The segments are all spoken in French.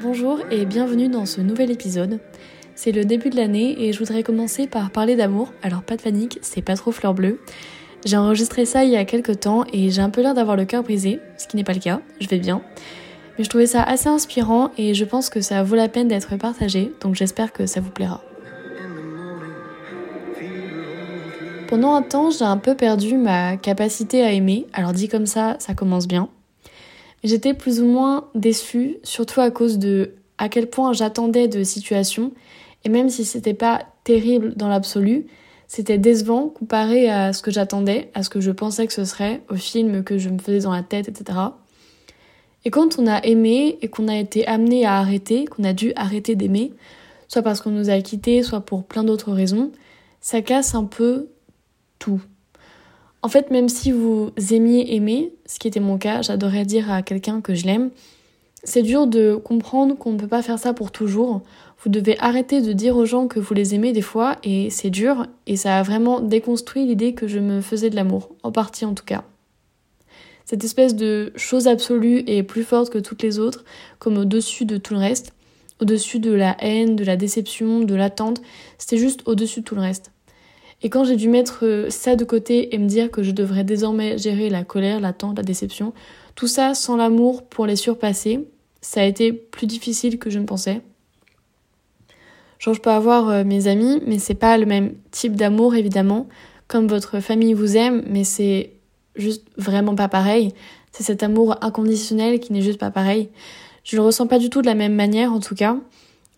Bonjour et bienvenue dans ce nouvel épisode. C'est le début de l'année et je voudrais commencer par parler d'amour. Alors pas de panique, c'est pas trop fleur bleue. J'ai enregistré ça il y a quelques temps et j'ai un peu l'air d'avoir le cœur brisé, ce qui n'est pas le cas, je vais bien. Mais je trouvais ça assez inspirant et je pense que ça vaut la peine d'être partagé, donc j'espère que ça vous plaira. Pendant un temps, j'ai un peu perdu ma capacité à aimer, alors dit comme ça, ça commence bien. J'étais plus ou moins déçue, surtout à cause de à quel point j'attendais de situations, et même si c'était pas terrible dans l'absolu, c'était décevant comparé à ce que j'attendais, à ce que je pensais que ce serait, au film que je me faisais dans la tête, etc. Et quand on a aimé et qu'on a été amené à arrêter, qu'on a dû arrêter d'aimer, soit parce qu'on nous a quittés, soit pour plein d'autres raisons, ça casse un peu tout. En fait, même si vous aimiez aimer, ce qui était mon cas, j'adorais dire à quelqu'un que je l'aime, c'est dur de comprendre qu'on ne peut pas faire ça pour toujours. Vous devez arrêter de dire aux gens que vous les aimez des fois, et c'est dur, et ça a vraiment déconstruit l'idée que je me faisais de l'amour, en partie en tout cas. Cette espèce de chose absolue et plus forte que toutes les autres, comme au-dessus de tout le reste, au-dessus de la haine, de la déception, de l'attente, c'était juste au-dessus de tout le reste. Et quand j'ai dû mettre ça de côté et me dire que je devrais désormais gérer la colère, l'attente, la déception, tout ça sans l'amour pour les surpasser, ça a été plus difficile que je ne pensais. Genre, je peux avoir euh, mes amis, mais c'est pas le même type d'amour, évidemment. Comme votre famille vous aime, mais c'est juste vraiment pas pareil. C'est cet amour inconditionnel qui n'est juste pas pareil. Je le ressens pas du tout de la même manière, en tout cas.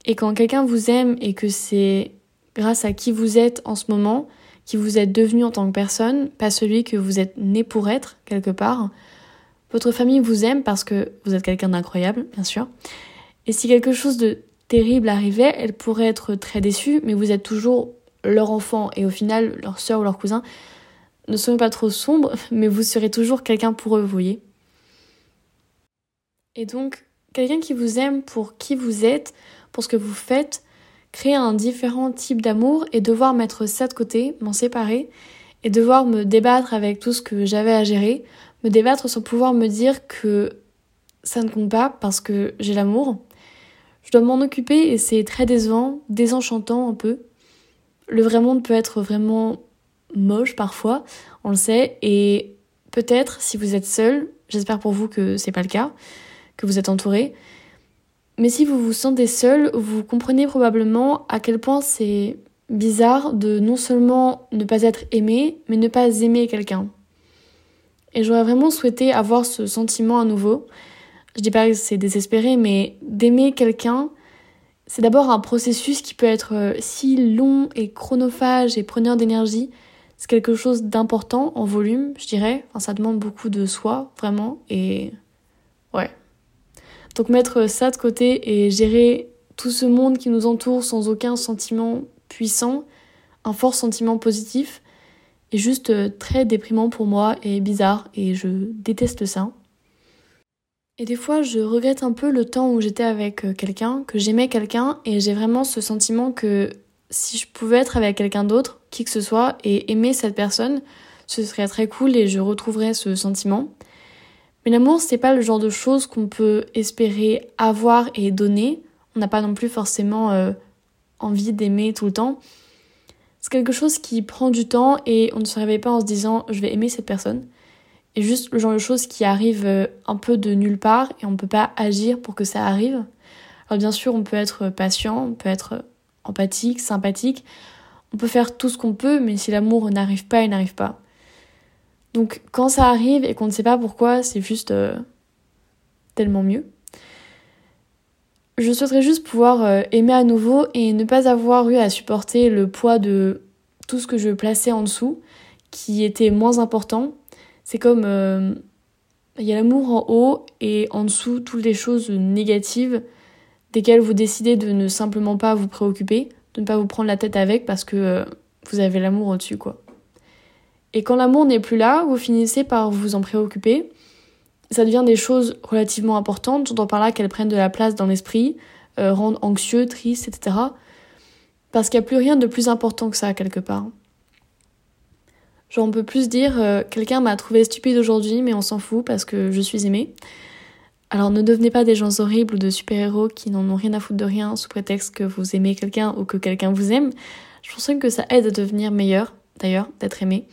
Et quand quelqu'un vous aime et que c'est grâce à qui vous êtes en ce moment, qui vous êtes devenu en tant que personne, pas celui que vous êtes né pour être, quelque part, votre famille vous aime parce que vous êtes quelqu'un d'incroyable, bien sûr. Et si quelque chose de terrible arrivait, elle pourrait être très déçue, mais vous êtes toujours leur enfant et au final, leur soeur ou leur cousin. Ne soyez pas trop sombre, mais vous serez toujours quelqu'un pour eux, vous voyez. Et donc, quelqu'un qui vous aime pour qui vous êtes, pour ce que vous faites, créer un différent type d'amour et devoir mettre ça de côté, m'en séparer et devoir me débattre avec tout ce que j'avais à gérer, me débattre sans pouvoir me dire que ça ne compte pas parce que j'ai l'amour. Je dois m'en occuper et c'est très décevant, désenchantant un peu. Le vrai monde peut être vraiment moche parfois, on le sait, et peut-être si vous êtes seul, j'espère pour vous que c'est pas le cas, que vous êtes entouré, mais si vous vous sentez seul, vous comprenez probablement à quel point c'est bizarre de non seulement ne pas être aimé, mais ne pas aimer quelqu'un. Et j'aurais vraiment souhaité avoir ce sentiment à nouveau. Je dis pas que c'est désespéré, mais d'aimer quelqu'un, c'est d'abord un processus qui peut être euh, si long et chronophage et preneur d'énergie. C'est quelque chose d'important en volume, je dirais. Enfin, ça demande beaucoup de soi, vraiment. Et ouais. Donc mettre ça de côté et gérer tout ce monde qui nous entoure sans aucun sentiment puissant, un fort sentiment positif, est juste euh, très déprimant pour moi et bizarre et je déteste ça. Et des fois, je regrette un peu le temps où j'étais avec euh, quelqu'un, que j'aimais quelqu'un et j'ai vraiment ce sentiment que si je pouvais être avec quelqu'un d'autre, qui que ce soit, et aimer cette personne, ce serait très cool et je retrouverais ce sentiment. Mais l'amour, c'est pas le genre de choses qu'on peut espérer avoir et donner. On n'a pas non plus forcément euh, envie d'aimer tout le temps. C'est quelque chose qui prend du temps et on ne se réveille pas en se disant je vais aimer cette personne. Et juste le genre de choses qui arrivent euh, un peu de nulle part et on ne peut pas agir pour que ça arrive. Alors bien sûr, on peut être patient, on peut être empathique, sympathique, on peut faire tout ce qu'on peut, mais si l'amour n'arrive pas, il n'arrive pas. Donc quand ça arrive et qu'on ne sait pas pourquoi, c'est juste euh, tellement mieux. Je souhaiterais juste pouvoir euh, aimer à nouveau et ne pas avoir eu à supporter le poids de tout ce que je plaçais en dessous, qui était moins important. C'est comme euh, il y a l'amour en haut et en dessous toutes les choses négatives desquelles vous décidez de ne simplement pas vous préoccuper, de ne pas vous prendre la tête avec parce que euh, vous avez l'amour au-dessus quoi. Et quand l'amour n'est plus là, vous finissez par vous en préoccuper ça devient des choses relativement importantes. J'entends par là qu'elles prennent de la place dans l'esprit, euh, rendent anxieux, tristes, etc. Parce qu'il n'y a plus rien de plus important que ça, quelque part. Genre, on peut plus dire euh, quelqu'un m'a trouvé stupide aujourd'hui, mais on s'en fout parce que je suis aimée. Alors ne devenez pas des gens horribles ou de super-héros qui n'en ont rien à foutre de rien sous prétexte que vous aimez quelqu'un ou que quelqu'un vous aime. Je pense que ça aide à devenir meilleur, d'ailleurs, d'être aimé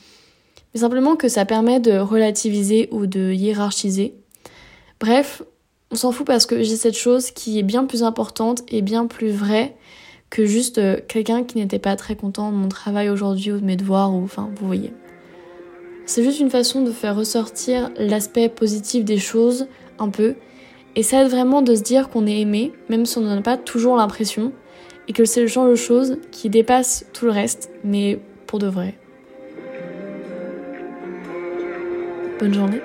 mais simplement que ça permet de relativiser ou de hiérarchiser. Bref, on s'en fout parce que j'ai cette chose qui est bien plus importante et bien plus vraie que juste euh, quelqu'un qui n'était pas très content de mon travail aujourd'hui ou de mes devoirs ou enfin, vous voyez. C'est juste une façon de faire ressortir l'aspect positif des choses un peu et ça aide vraiment de se dire qu'on est aimé même si on n'en a pas toujours l'impression et que c'est le genre de choses qui dépasse tout le reste mais pour de vrai. Bonne journée.